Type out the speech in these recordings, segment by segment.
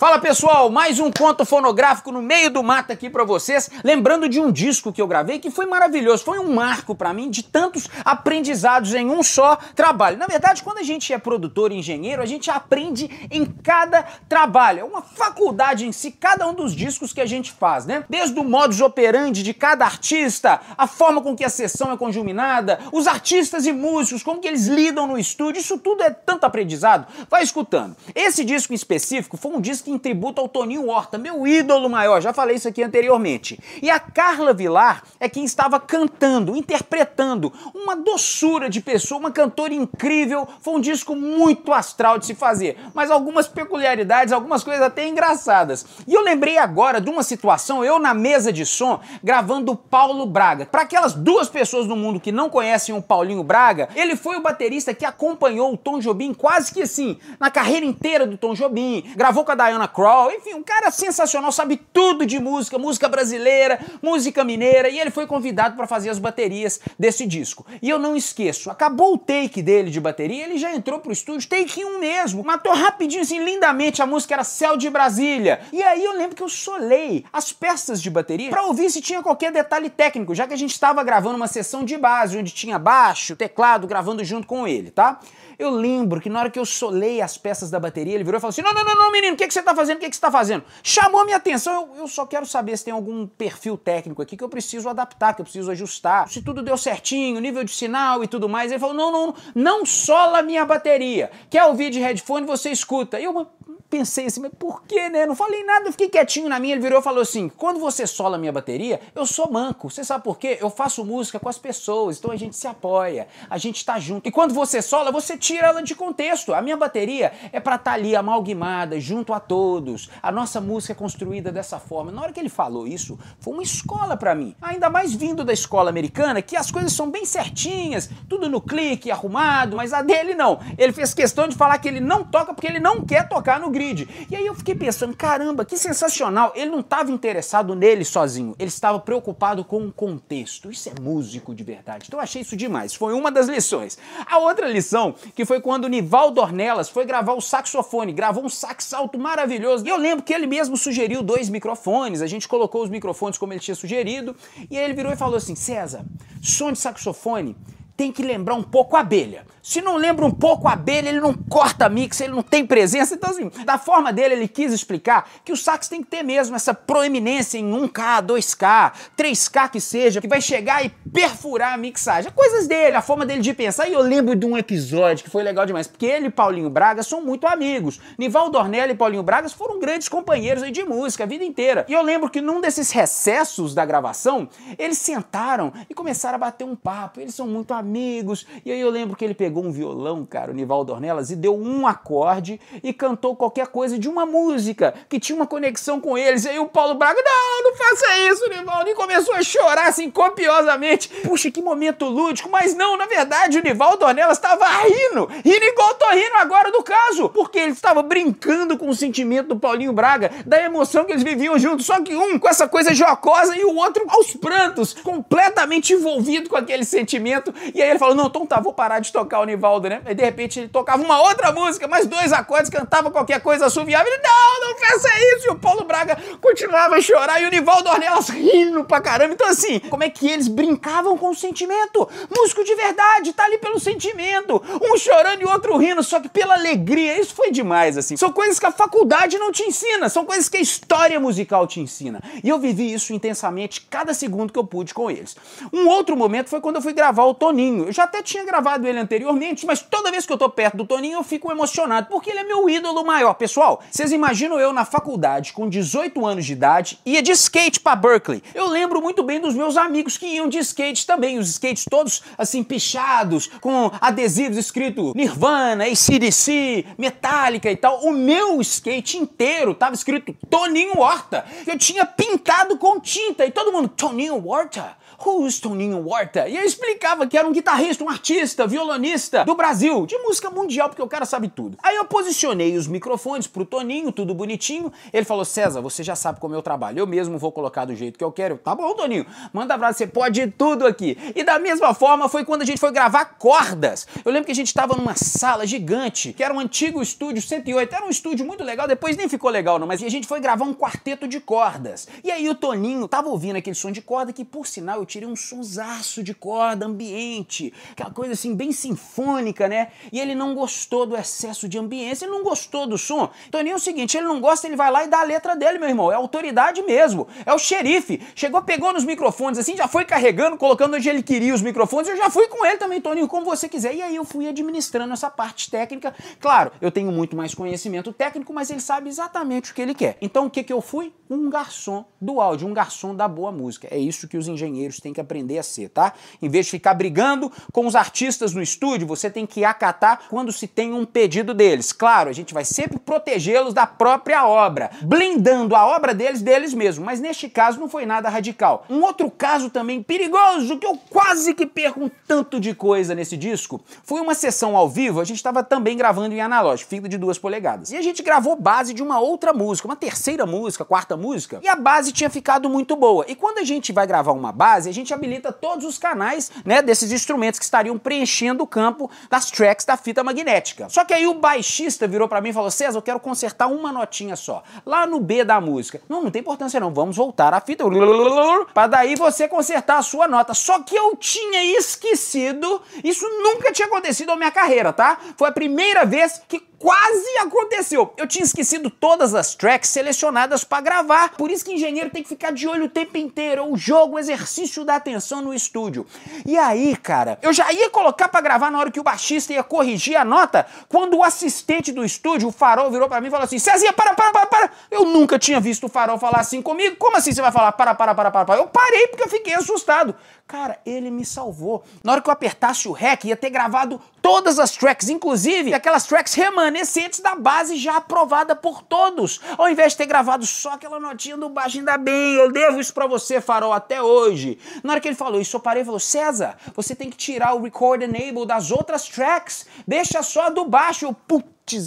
Fala pessoal, mais um conto fonográfico no meio do mato aqui para vocês, lembrando de um disco que eu gravei que foi maravilhoso, foi um marco para mim de tantos aprendizados em um só trabalho. Na verdade, quando a gente é produtor engenheiro, a gente aprende em cada trabalho, é uma faculdade em si, cada um dos discos que a gente faz, né? Desde o modus operandi de cada artista, a forma com que a sessão é conjuminada, os artistas e músicos, como que eles lidam no estúdio, isso tudo é tanto aprendizado. Vai escutando. Esse disco em específico foi um disco em tributo ao Toninho Horta, meu ídolo maior, já falei isso aqui anteriormente. E a Carla Vilar é quem estava cantando, interpretando, uma doçura de pessoa, uma cantora incrível, foi um disco muito astral de se fazer, mas algumas peculiaridades, algumas coisas até engraçadas. E eu lembrei agora de uma situação, eu na mesa de som, gravando Paulo Braga. Para aquelas duas pessoas no mundo que não conhecem o Paulinho Braga, ele foi o baterista que acompanhou o Tom Jobim quase que assim, na carreira inteira do Tom Jobim, gravou com a Diana enfim, um cara sensacional, sabe tudo de música, música brasileira, música mineira, e ele foi convidado para fazer as baterias desse disco. E eu não esqueço, acabou o take dele de bateria, ele já entrou pro estúdio, take 1 mesmo, matou rapidinho, assim, lindamente, a música era Céu de Brasília. E aí eu lembro que eu solei as peças de bateria para ouvir se tinha qualquer detalhe técnico, já que a gente estava gravando uma sessão de base, onde tinha baixo, teclado, gravando junto com ele, tá? Eu lembro que na hora que eu solei as peças da bateria, ele virou e falou assim: Não, não, não, não menino, o que, que você tá fazendo? O que, que você tá fazendo? Chamou a minha atenção. Eu, eu só quero saber se tem algum perfil técnico aqui que eu preciso adaptar, que eu preciso ajustar. Se tudo deu certinho, nível de sinal e tudo mais. Ele falou: Não, não, não sola a minha bateria. Quer ouvir de headphone? Você escuta. E eu pensei assim, mas por que, né? Não falei nada, fiquei quietinho na minha. Ele virou e falou assim: quando você sola a minha bateria, eu sou manco. Você sabe por quê? Eu faço música com as pessoas, então a gente se apoia, a gente tá junto. E quando você sola, você tira ela de contexto. A minha bateria é pra estar tá ali amalgamada, junto a todos. A nossa música é construída dessa forma. Na hora que ele falou isso, foi uma escola para mim. Ainda mais vindo da escola americana, que as coisas são bem certinhas, tudo no clique, arrumado, mas a dele não. Ele fez questão de falar que ele não toca porque ele não quer tocar no grid. E aí eu fiquei pensando, caramba, que sensacional. Ele não estava interessado nele sozinho, ele estava preocupado com o contexto. Isso é músico de verdade. Então eu achei isso demais. Foi uma das lições. A outra lição, que foi quando o Nivaldo Ornelas foi gravar o saxofone, gravou um sax alto maravilhoso. E eu lembro que ele mesmo sugeriu dois microfones, a gente colocou os microfones como ele tinha sugerido, e aí ele virou e falou assim: César, som de saxofone tem que lembrar um pouco a abelha. Se não lembra um pouco a abelha, ele não corta mix, ele não tem presença. Então, assim, da forma dele, ele quis explicar que o sax tem que ter mesmo essa proeminência em 1K, 2K, 3K que seja, que vai chegar e perfurar a mixagem. Coisas dele, a forma dele de pensar. E eu lembro de um episódio que foi legal demais, porque ele e Paulinho Braga são muito amigos. Nivaldo Ornella e Paulinho Braga foram grandes companheiros aí de música a vida inteira. E eu lembro que num desses recessos da gravação, eles sentaram e começaram a bater um papo. Eles são muito amigos amigos. E aí eu lembro que ele pegou um violão, cara, o Nivaldo Ornelas, e deu um acorde e cantou qualquer coisa de uma música que tinha uma conexão com eles. E aí o Paulo Braga, não, não faça isso, Nivaldo. E começou a chorar assim copiosamente. Puxa, que momento lúdico. Mas não, na verdade, o Nivaldo Ornelas estava rindo. Rindo igual tô rindo agora do caso. Porque ele estava brincando com o sentimento do Paulinho Braga, da emoção que eles viviam juntos. Só que um com essa coisa jocosa e o outro aos prantos, completamente envolvido com aquele sentimento. E aí ele falou: Não, então tá, vou parar de tocar o Nivaldo, né? E de repente ele tocava uma outra música, mais dois acordes, cantava qualquer coisa assoviava. Ele, não, não faça isso. E o Paulo Braga continuava a chorar e o Nivaldo Ornelas rindo pra caramba. Então, assim, como é que eles brincavam com o sentimento? Músico de verdade, tá ali pelo sentimento. Um chorando e outro rindo, só que pela alegria. Isso foi demais, assim. São coisas que a faculdade não te ensina, são coisas que a história musical te ensina. E eu vivi isso intensamente cada segundo que eu pude com eles. Um outro momento foi quando eu fui gravar o Toninho. Toninho. Eu já até tinha gravado ele anteriormente, mas toda vez que eu tô perto do Toninho eu fico emocionado, porque ele é meu ídolo maior. Pessoal, vocês imaginam eu na faculdade com 18 anos de idade, ia de skate para Berkeley. Eu lembro muito bem dos meus amigos que iam de skate também, os skates todos assim pichados, com adesivos escrito Nirvana, ACDC, Metallica e tal. O meu skate inteiro tava escrito Toninho Horta. Eu tinha pintado com tinta e todo mundo, Toninho Horta? Who's Toninho Horta? E eu explicava que era um guitarrista, um artista, violonista do Brasil, de música mundial, porque o cara sabe tudo. Aí eu posicionei os microfones pro Toninho, tudo bonitinho. Ele falou: César, você já sabe como eu trabalho, eu mesmo vou colocar do jeito que eu quero. Tá bom, Toninho, manda abraço, você pode tudo aqui. E da mesma forma foi quando a gente foi gravar cordas. Eu lembro que a gente tava numa sala gigante, que era um antigo estúdio 108, era um estúdio muito legal, depois nem ficou legal não, mas a gente foi gravar um quarteto de cordas. E aí o Toninho tava ouvindo aquele som de corda que, por sinal, eu tirei um sonsaço de corda ambiente, aquela coisa assim bem sinfônica, né? E ele não gostou do excesso de ambiência, ele não gostou do som. Toninho é o seguinte, ele não gosta, ele vai lá e dá a letra dele, meu irmão. É autoridade mesmo. É o xerife. Chegou, pegou nos microfones assim, já foi carregando, colocando onde ele queria os microfones. Eu já fui com ele também, Toninho, como você quiser. E aí eu fui administrando essa parte técnica. Claro, eu tenho muito mais conhecimento técnico, mas ele sabe exatamente o que ele quer. Então o que que eu fui? Um garçom do áudio, um garçom da boa música. É isso que os engenheiros têm que aprender a ser, tá? Em vez de ficar brigando com os artistas no estúdio, você tem que acatar quando se tem um pedido deles. Claro, a gente vai sempre protegê-los da própria obra, blindando a obra deles deles mesmos, mas neste caso não foi nada radical. Um outro caso também perigoso, que eu quase que perco um tanto de coisa nesse disco, foi uma sessão ao vivo, a gente estava também gravando em analógico, fita de duas polegadas. E a gente gravou base de uma outra música, uma terceira música, quarta música, e a base tinha ficado muito boa. E quando a gente vai gravar uma base, a gente habilita todos os canais, né, desses instrumentos que estariam preenchendo o campo das tracks da fita magnética. Só que aí o baixista virou para mim e falou: "César, eu quero consertar uma notinha só, lá no B da música". Não, não tem importância não, vamos voltar à fita para daí você consertar a sua nota. Só que eu tinha esquecido, isso nunca tinha acontecido na minha carreira, tá? Foi a primeira vez que quase aconteceu. Eu tinha esquecido todas as tracks selecionadas para gravar. Por isso que engenheiro tem que ficar de olho o tempo inteiro. O jogo, o exercício da atenção no estúdio. E aí, cara, eu já ia colocar para gravar na hora que o baixista ia corrigir a nota, quando o assistente do estúdio, o Farol, virou para mim e falou assim: Cezinha, para, para, para, para. Eu nunca tinha visto o Farol falar assim comigo. Como assim você vai falar para, para, para, para, para? Eu parei porque eu fiquei assustado. Cara, ele me salvou. Na hora que eu apertasse o REC, ia ter gravado todas as tracks, inclusive aquelas tracks remanescentes da base já aprovada por todos. Ao invés de ter gravado só aquela notinha do baixo, ainda bem, eu devo isso pra você, Farol, até hoje. Na hora que ele falou isso, eu parei e falou: César, você tem que tirar o record enable das outras tracks, deixa só do baixo. Eu,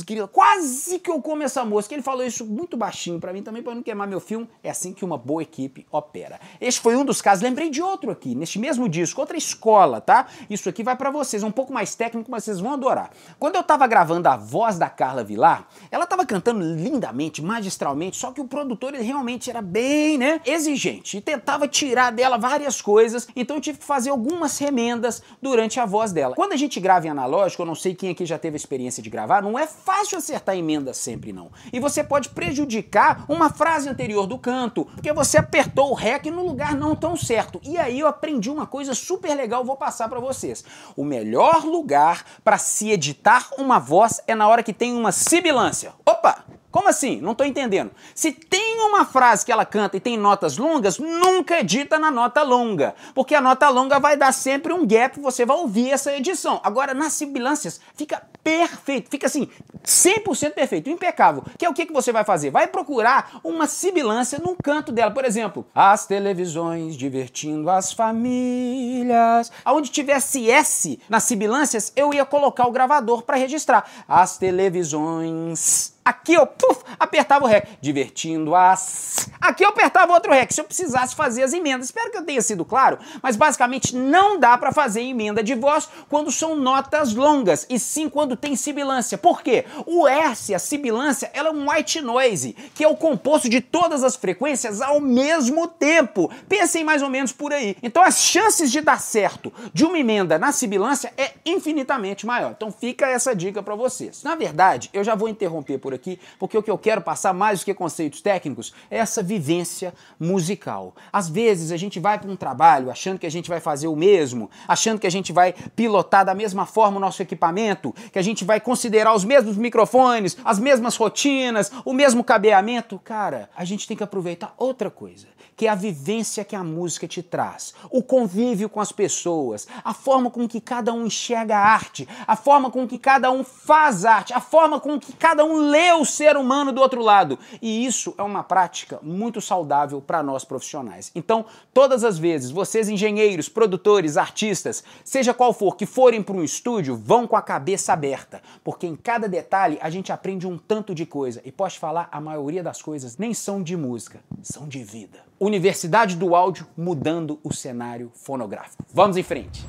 grila, quase que eu como essa mosca. Ele falou isso muito baixinho para mim também, para não queimar meu filme. É assim que uma boa equipe opera. Este foi um dos casos. Lembrei de outro aqui, neste mesmo disco, outra escola, tá? Isso aqui vai para vocês, um pouco mais técnico, mas vocês vão adorar. Quando eu tava gravando a voz da Carla Vilar, ela tava cantando lindamente, magistralmente, só que o produtor ele realmente era bem, né, exigente e tentava tirar dela várias coisas, então eu tive que fazer algumas remendas durante a voz dela. Quando a gente grava em analógico, eu não sei quem aqui já teve experiência de gravar, não é fácil acertar emenda sempre não. E você pode prejudicar uma frase anterior do canto, porque você apertou o REC no lugar não tão certo. E aí eu aprendi uma coisa super legal, vou passar para vocês. O melhor lugar para se editar uma voz é na hora que tem uma sibilância. Opa! Como assim? Não estou entendendo. Se tem uma frase que ela canta e tem notas longas, nunca edita na nota longa, porque a nota longa vai dar sempre um gap, você vai ouvir essa edição. Agora, nas sibilâncias, fica perfeito, fica assim, 100% perfeito, impecável. Que é o que, que você vai fazer? Vai procurar uma sibilância num canto dela. Por exemplo, as televisões divertindo as famílias. Aonde tivesse S nas sibilâncias, eu ia colocar o gravador para registrar. As televisões Aqui eu puf, apertava o REC, divertindo as. Aqui eu apertava outro REC, se eu precisasse fazer as emendas. Espero que eu tenha sido claro, mas basicamente não dá para fazer emenda de voz quando são notas longas, e sim quando tem sibilância. Por quê? O S, a sibilância, ela é um white noise, que é o composto de todas as frequências ao mesmo tempo. Pensem mais ou menos por aí. Então as chances de dar certo de uma emenda na sibilância é infinitamente maior. Então fica essa dica para vocês. Na verdade, eu já vou interromper por aqui, porque o que eu quero passar mais do que conceitos técnicos é essa vivência musical. Às vezes a gente vai para um trabalho achando que a gente vai fazer o mesmo, achando que a gente vai pilotar da mesma forma o nosso equipamento, que a gente vai considerar os mesmos microfones, as mesmas rotinas, o mesmo cabeamento. Cara, a gente tem que aproveitar outra coisa, que é a vivência que a música te traz, o convívio com as pessoas, a forma com que cada um enxerga a arte, a forma com que cada um faz arte, a forma com que cada um lê ver o ser humano do outro lado. E isso é uma prática muito saudável para nós profissionais. Então, todas as vezes, vocês engenheiros, produtores, artistas, seja qual for que forem para um estúdio, vão com a cabeça aberta, porque em cada detalhe a gente aprende um tanto de coisa. E posso falar, a maioria das coisas nem são de música, são de vida. Universidade do Áudio mudando o cenário fonográfico. Vamos em frente.